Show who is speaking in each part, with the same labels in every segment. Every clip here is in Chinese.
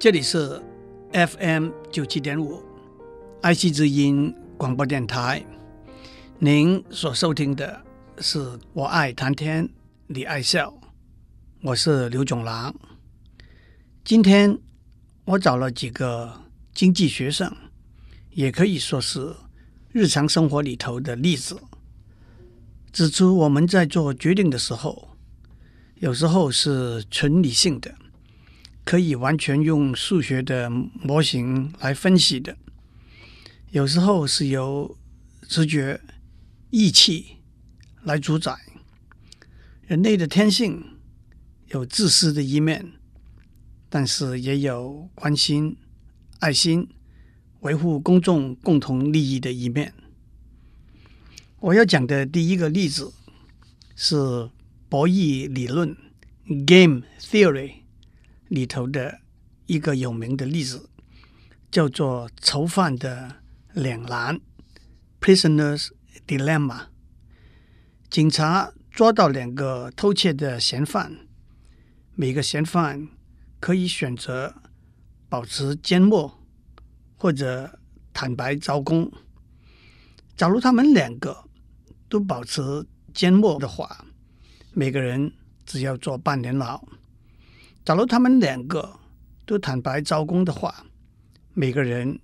Speaker 1: 这里是 FM 九七点五爱惜之音广播电台。您所收听的是我爱谈天，你爱笑，我是刘总郎。今天我找了几个经济学上，也可以说是日常生活里头的例子，指出我们在做决定的时候，有时候是纯理性的。可以完全用数学的模型来分析的，有时候是由直觉、义气来主宰。人类的天性有自私的一面，但是也有关心、爱心、维护公众共同利益的一面。我要讲的第一个例子是博弈理论 （Game Theory）。里头的一个有名的例子，叫做囚犯的两难 （Prisoner's Dilemma）。警察抓到两个偷窃的嫌犯，每个嫌犯可以选择保持缄默或者坦白招供。假如他们两个都保持缄默的话，每个人只要坐半年牢。假如他们两个都坦白招供的话，每个人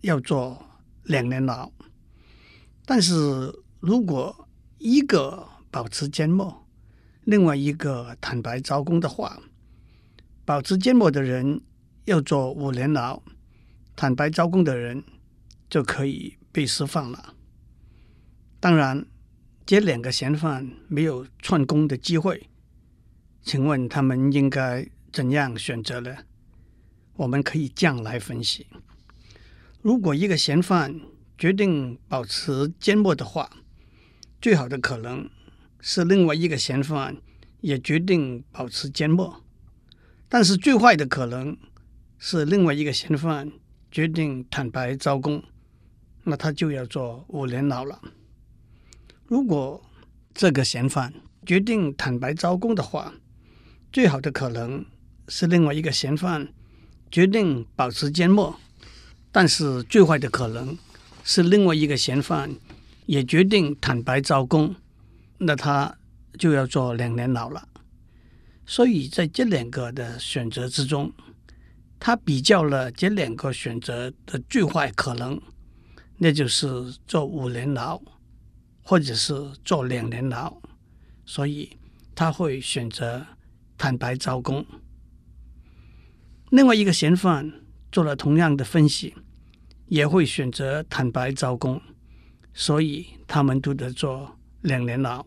Speaker 1: 要做两年牢。但是如果一个保持缄默，另外一个坦白招供的话，保持缄默的人要做五年牢，坦白招供的人就可以被释放了。当然，这两个嫌犯没有串供的机会。请问他们应该怎样选择呢？我们可以这样来分析：如果一个嫌犯决定保持缄默的话，最好的可能是另外一个嫌犯也决定保持缄默；但是最坏的可能是另外一个嫌犯决定坦白招供，那他就要坐五年牢了。如果这个嫌犯决定坦白招供的话，最好的可能是另外一个嫌犯决定保持缄默，但是最坏的可能是另外一个嫌犯也决定坦白招供，那他就要坐两年牢了。所以在这两个的选择之中，他比较了这两个选择的最坏可能，那就是坐五年牢，或者是坐两年牢，所以他会选择。坦白招供，另外一个嫌犯做了同样的分析，也会选择坦白招供，所以他们都得坐两年牢。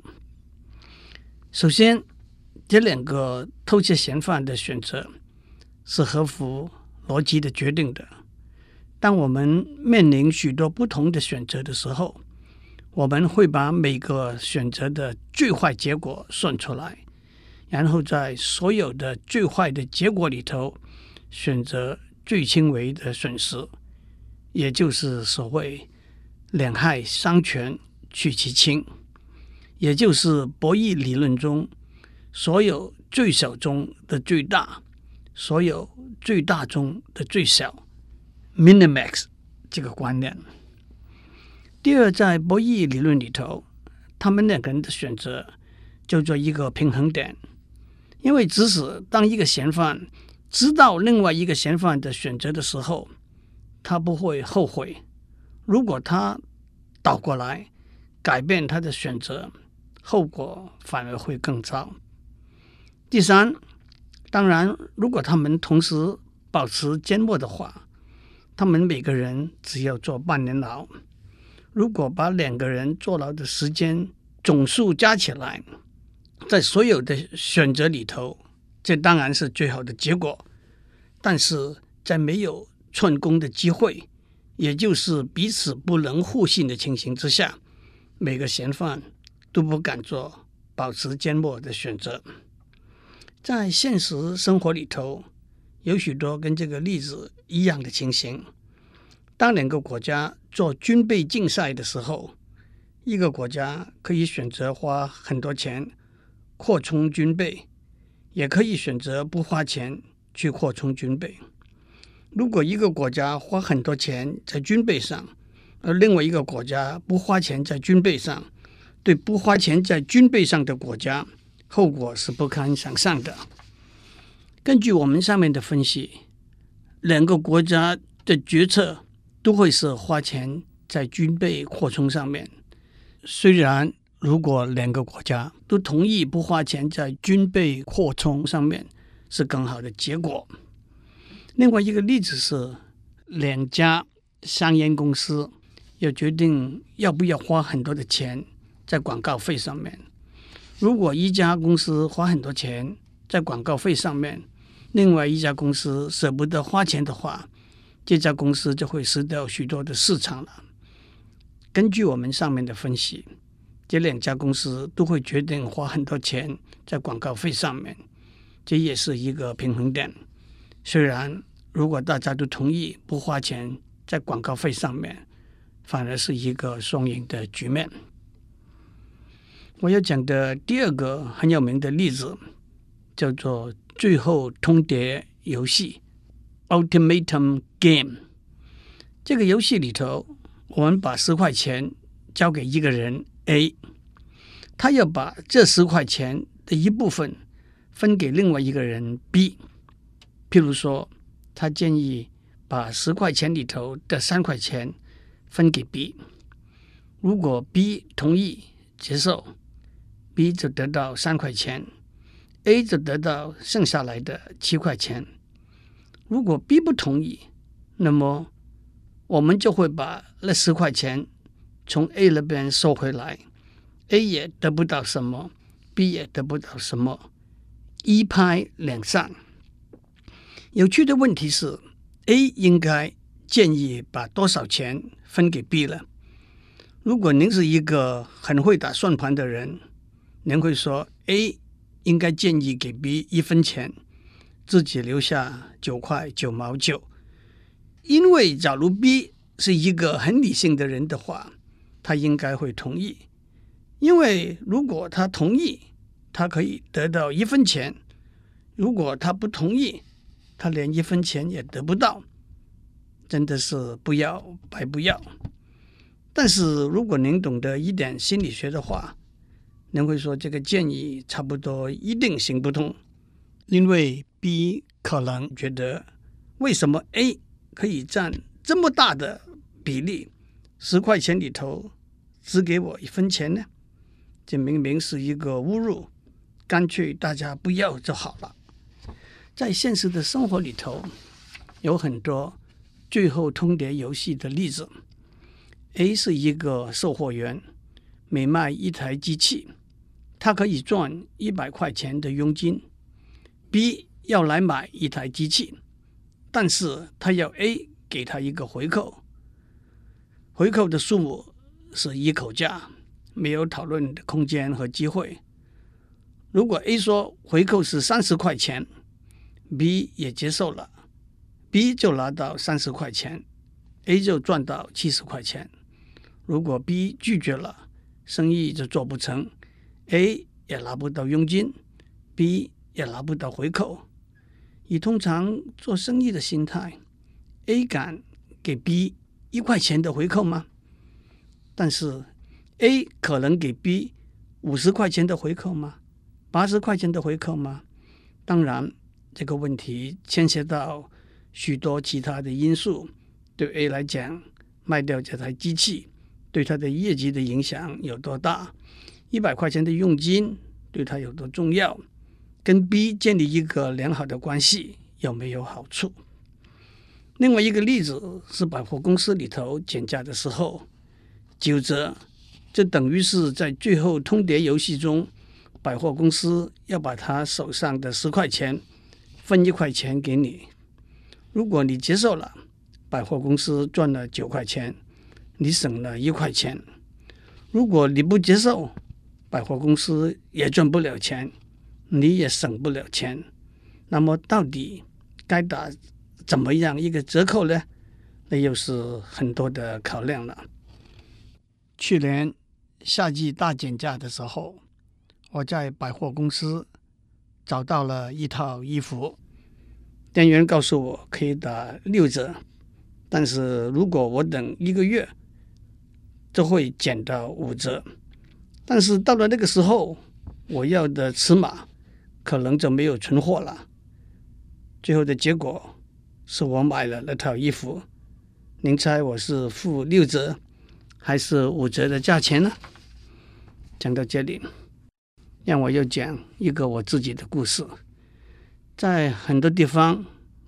Speaker 1: 首先，这两个偷窃嫌犯的选择是合乎逻辑的决定的。当我们面临许多不同的选择的时候，我们会把每个选择的最坏结果算出来。然后在所有的最坏的结果里头，选择最轻微的损失，也就是所谓两害相权取其轻，也就是博弈理论中所有最小中的最大，所有最大中的最小 （minimax） 这个观念。第二，在博弈理论里头，他们两个人的选择叫做一个平衡点。因为即使当一个嫌犯知道另外一个嫌犯的选择的时候，他不会后悔。如果他倒过来改变他的选择，后果反而会更糟。第三，当然，如果他们同时保持缄默的话，他们每个人只要坐半年牢。如果把两个人坐牢的时间总数加起来，在所有的选择里头，这当然是最好的结果。但是在没有串供的机会，也就是彼此不能互信的情形之下，每个嫌犯都不敢做保持缄默的选择。在现实生活里头，有许多跟这个例子一样的情形。当两个国家做军备竞赛的时候，一个国家可以选择花很多钱。扩充军备，也可以选择不花钱去扩充军备。如果一个国家花很多钱在军备上，而另外一个国家不花钱在军备上，对不花钱在军备上的国家，后果是不堪想象的。根据我们上面的分析，两个国家的决策都会是花钱在军备扩充上面。虽然如果两个国家都同意不花钱在军备扩充上面，是更好的结果。另外一个例子是，两家商业公司要决定要不要花很多的钱在广告费上面。如果一家公司花很多钱在广告费上面，另外一家公司舍不得花钱的话，这家公司就会失掉许多的市场了。根据我们上面的分析，这两家公司都会决定花很多钱在广告费上面，这也是一个平衡点。虽然如果大家都同意不花钱在广告费上面，反而是一个双赢的局面。我要讲的第二个很有名的例子叫做。最后通牒游戏 （Ultimatum Game） 这个游戏里头，我们把十块钱交给一个人 A，他要把这十块钱的一部分分给另外一个人 B。譬如说，他建议把十块钱里头的三块钱分给 B。如果 B 同意接受，B 就得到三块钱。A 就得到剩下来的七块钱。如果 B 不同意，那么我们就会把那十块钱从 A 那边收回来，A 也得不到什么，B 也得不到什么，一拍两散。有趣的问题是，A 应该建议把多少钱分给 B 了？如果您是一个很会打算盘的人，您会说 A。应该建议给 B 一分钱，自己留下九块九毛九。因为假如 B 是一个很理性的人的话，他应该会同意。因为如果他同意，他可以得到一分钱；如果他不同意，他连一分钱也得不到。真的是不要白不要。但是如果您懂得一点心理学的话，您会说这个建议差不多一定行不通，因为 B 可能觉得为什么 A 可以占这么大的比例，十块钱里头只给我一分钱呢？这明明是一个侮辱，干脆大家不要就好了。在现实的生活里头，有很多最后通牒游戏的例子。A 是一个售货员。每卖一台机器，他可以赚一百块钱的佣金。B 要来买一台机器，但是他要 A 给他一个回扣，回扣的数目是一口价，没有讨论的空间和机会。如果 A 说回扣是三十块钱，B 也接受了，B 就拿到三十块钱，A 就赚到七十块钱。如果 B 拒绝了，生意就做不成，A 也拿不到佣金，B 也拿不到回扣。以通常做生意的心态，A 敢给 B 一块钱的回扣吗？但是 A 可能给 B 五十块钱的回扣吗？八十块钱的回扣吗？当然，这个问题牵涉到许多其他的因素。对 A 来讲，卖掉这台机器。对他的业绩的影响有多大？一百块钱的佣金对他有多重要？跟 B 建立一个良好的关系有没有好处？另外一个例子是百货公司里头减价的时候，九折，这等于是在最后通牒游戏中，百货公司要把他手上的十块钱分一块钱给你。如果你接受了，百货公司赚了九块钱。你省了一块钱，如果你不接受，百货公司也赚不了钱，你也省不了钱。那么到底该打怎么样一个折扣呢？那又是很多的考量了。去年夏季大减价的时候，我在百货公司找到了一套衣服，店员告诉我可以打六折，但是如果我等一个月，就会减到五折。但是到了那个时候，我要的尺码可能就没有存货了。最后的结果是我买了那套衣服。您猜我是付六折还是五折的价钱呢？讲到这里，让我又讲一个我自己的故事。在很多地方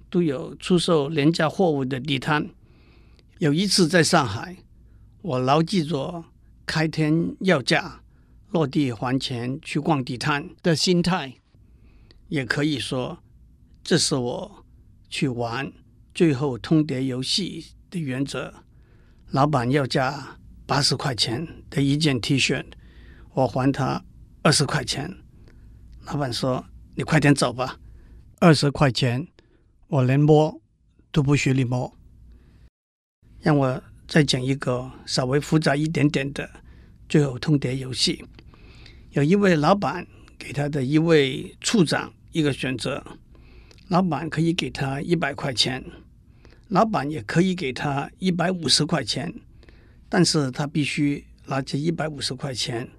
Speaker 1: 都有出售廉价货物的地摊。有一次在上海，我牢记着开天要价，落地还钱去逛地摊的心态，也可以说这是我去玩最后通牒游戏的原则。老板要价八十块钱的一件 T 恤，我还他二十块钱。老板说：“你快点走吧。”二十块钱，我连摸都不许你摸。让我再讲一个稍微复杂一点点的最后通牒游戏。有一位老板给他的一位处长一个选择，老板可以给他一百块钱，老板也可以给他一百五十块钱，但是他必须拿这一百五十块钱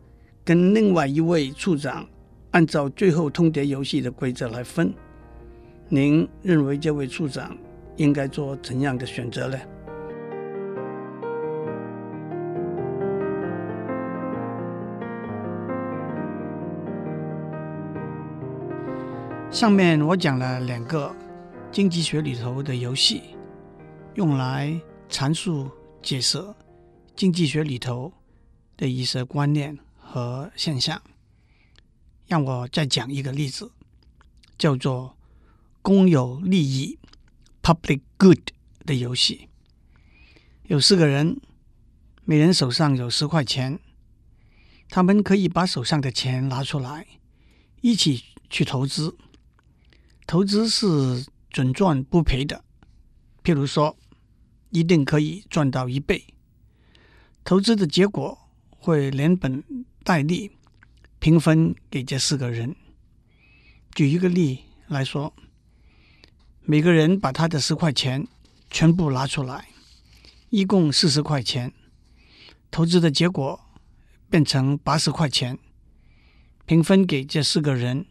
Speaker 1: 跟另外一位处长按照最后通牒游戏的规则来分。您认为这位处长应该做怎样的选择呢？上面我讲了两个经济学里头的游戏，用来阐述解释经济学里头的一些观念和现象。让我再讲一个例子，叫做。公有利益 （public good） 的游戏，有四个人，每人手上有十块钱，他们可以把手上的钱拿出来，一起去投资。投资是准赚不赔的，譬如说，一定可以赚到一倍。投资的结果会连本带利平分给这四个人。举一个例来说。每个人把他的十块钱全部拿出来，一共四十块钱，投资的结果变成八十块钱，平分给这四个人，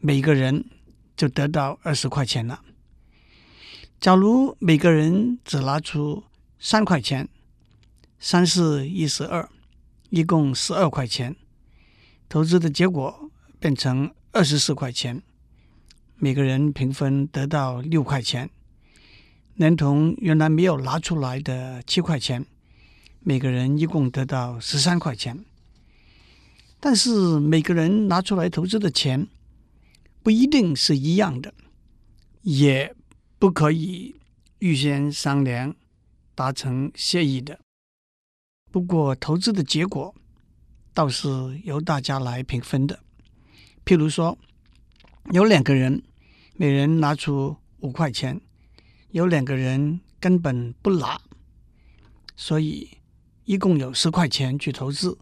Speaker 1: 每个人就得到二十块钱了。假如每个人只拿出三块钱，三四一十二，一共十二块钱，投资的结果变成二十四块钱。每个人平分得到六块钱，连同原来没有拿出来的七块钱，每个人一共得到十三块钱。但是每个人拿出来投资的钱不一定是一样的，也不可以预先商量达成协议的。不过投资的结果倒是由大家来平分的。譬如说，有两个人。每人拿出五块钱，有两个人根本不拿，所以一共有十块钱去投资，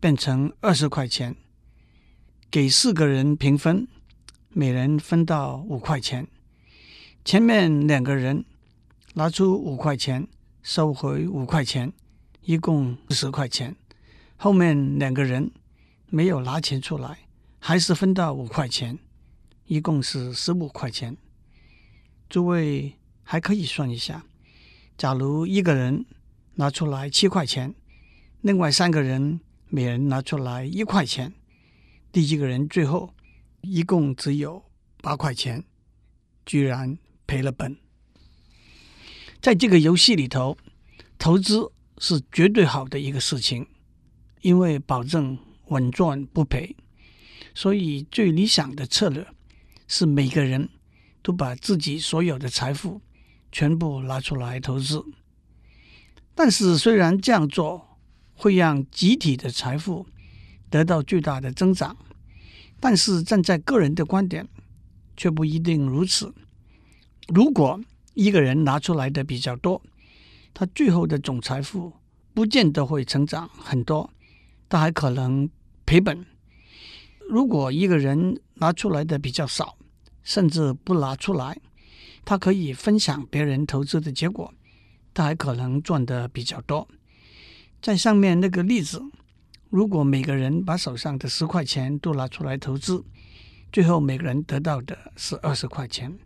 Speaker 1: 变成二十块钱，给四个人平分，每人分到五块钱。前面两个人拿出五块钱，收回五块钱，一共十块钱。后面两个人没有拿钱出来，还是分到五块钱。一共是十五块钱，诸位还可以算一下。假如一个人拿出来七块钱，另外三个人每人拿出来一块钱，第一个人最后一共只有八块钱，居然赔了本。在这个游戏里头，投资是绝对好的一个事情，因为保证稳赚不赔，所以最理想的策略。是每个人都把自己所有的财富全部拿出来投资，但是虽然这样做会让集体的财富得到巨大的增长，但是站在个人的观点却不一定如此。如果一个人拿出来的比较多，他最后的总财富不见得会成长很多，他还可能赔本。如果一个人拿出来的比较少，甚至不拿出来，他可以分享别人投资的结果，他还可能赚得比较多。在上面那个例子，如果每个人把手上的十块钱都拿出来投资，最后每个人得到的是二十块钱。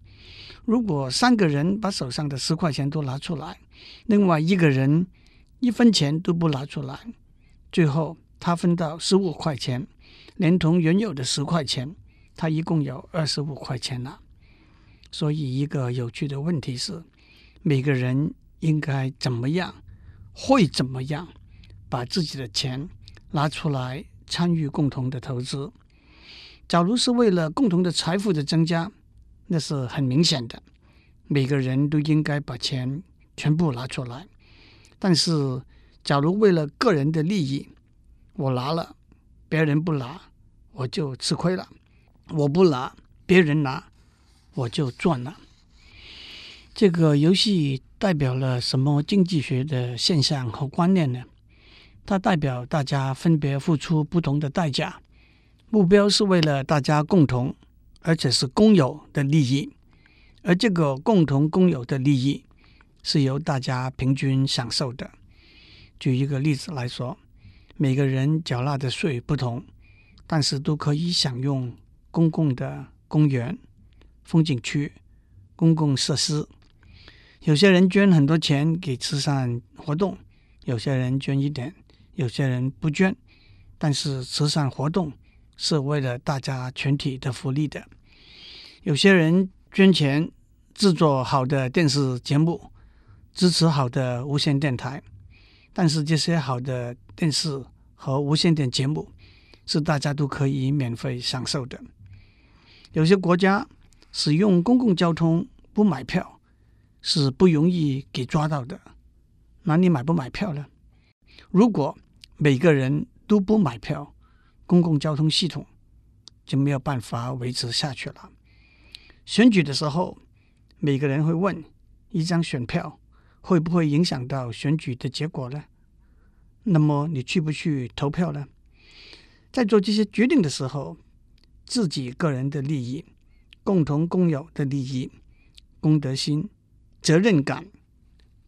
Speaker 1: 如果三个人把手上的十块钱都拿出来，另外一个人一分钱都不拿出来，最后他分到十五块钱，连同原有的十块钱，他一共有二十五块钱了。所以，一个有趣的问题是：每个人应该怎么样，会怎么样，把自己的钱拿出来参与共同的投资？假如是为了共同的财富的增加，那是很明显的，每个人都应该把钱全部拿出来。但是，假如为了个人的利益，我拿了，别人不拿，我就吃亏了；我不拿，别人拿，我就赚了。这个游戏代表了什么经济学的现象和观念呢？它代表大家分别付出不同的代价，目标是为了大家共同。而且是公有的利益，而这个共同公有的利益是由大家平均享受的。举一个例子来说，每个人缴纳的税不同，但是都可以享用公共的公园、风景区、公共设施。有些人捐很多钱给慈善活动，有些人捐一点，有些人不捐，但是慈善活动。是为了大家全体的福利的。有些人捐钱制作好的电视节目，支持好的无线电台，但是这些好的电视和无线电节目是大家都可以免费享受的。有些国家使用公共交通不买票是不容易给抓到的。那你买不买票呢？如果每个人都不买票，公共交通系统就没有办法维持下去了。选举的时候，每个人会问：一张选票会不会影响到选举的结果呢？那么你去不去投票呢？在做这些决定的时候，自己个人的利益、共同公有的利益、公德心、责任感，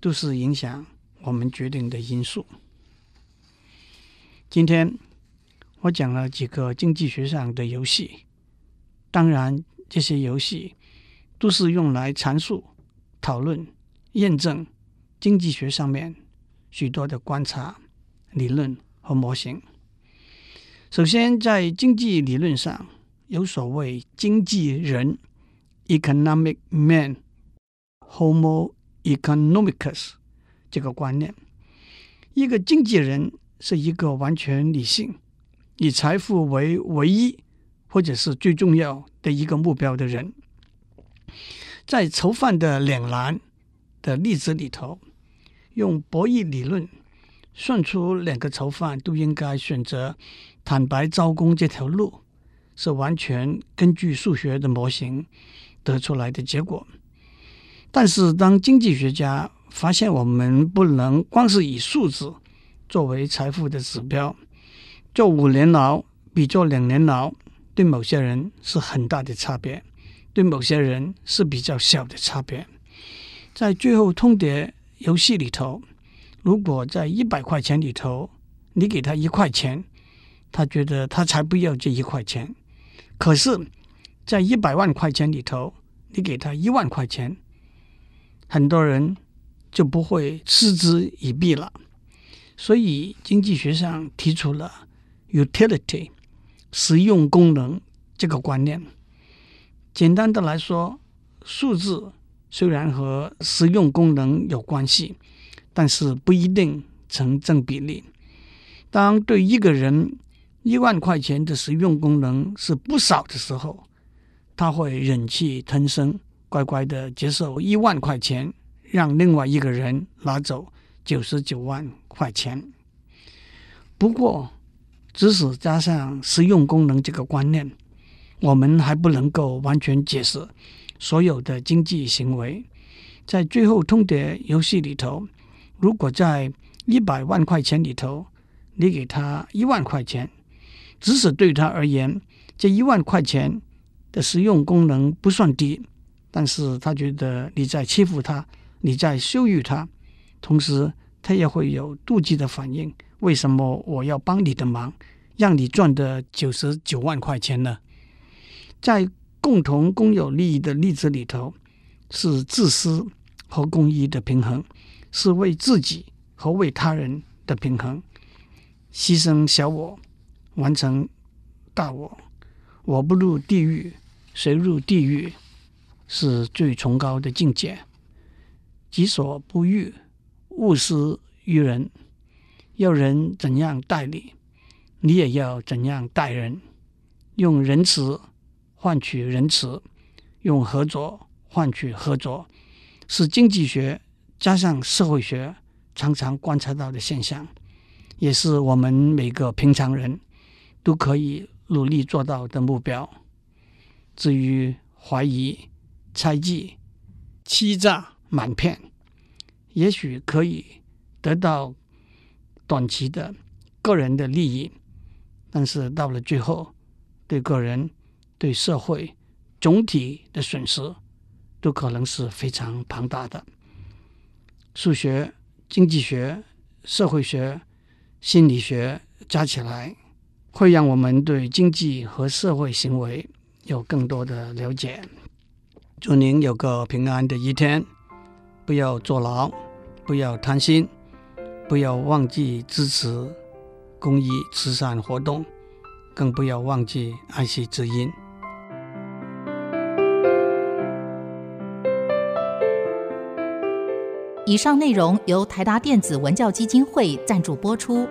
Speaker 1: 都是影响我们决定的因素。今天。我讲了几个经济学上的游戏，当然这些游戏都是用来阐述、讨论、验证经济学上面许多的观察、理论和模型。首先，在经济理论上，有所谓“经济人 ”（economic man，Homo economicus） 这个观念。一个经济人是一个完全理性。以财富为唯一或者是最重要的一个目标的人，在囚犯的两难的例子里头，用博弈理论算出两个囚犯都应该选择坦白招供这条路，是完全根据数学的模型得出来的结果。但是，当经济学家发现我们不能光是以数字作为财富的指标。坐五年牢比坐两年牢，对某些人是很大的差别，对某些人是比较小的差别。在最后通牒游戏里头，如果在一百块钱里头，你给他一块钱，他觉得他才不要这一块钱。可是，在一百万块钱里头，你给他一万块钱，很多人就不会嗤之以鼻了。所以，经济学上提出了。Utility，实用功能这个观念，简单的来说，数字虽然和实用功能有关系，但是不一定成正比例。当对一个人一万块钱的实用功能是不少的时候，他会忍气吞声，乖乖的接受一万块钱，让另外一个人拿走九十九万块钱。不过，即使加上实用功能这个观念，我们还不能够完全解释所有的经济行为。在最后通牒游戏里头，如果在一百万块钱里头，你给他一万块钱，即使对他而言，这一万块钱的实用功能不算低，但是他觉得你在欺负他，你在羞辱他，同时他也会有妒忌的反应。为什么我要帮你的忙，让你赚的九十九万块钱呢？在共同共有利益的例子里头，是自私和公义的平衡，是为自己和为他人的平衡，牺牲小我，完成大我。我不入地狱，谁入地狱？是最崇高的境界。己所不欲，勿施于人。要人怎样待你，你也要怎样待人。用仁慈换取仁慈，用合作换取合作，是经济学加上社会学常常观察到的现象，也是我们每个平常人都可以努力做到的目标。至于怀疑、猜忌、欺诈、瞒骗，也许可以得到短期的个人的利益，但是到了最后，对个人、对社会总体的损失，都可能是非常庞大的。数学、经济学、社会学、心理学加起来，会让我们对经济和社会行为有更多的了解。祝您有个平安的一天，不要坐牢，不要贪心。不要忘记支持公益慈善活动，更不要忘记爱惜之音。
Speaker 2: 以上内容由台达电子文教基金会赞助播出。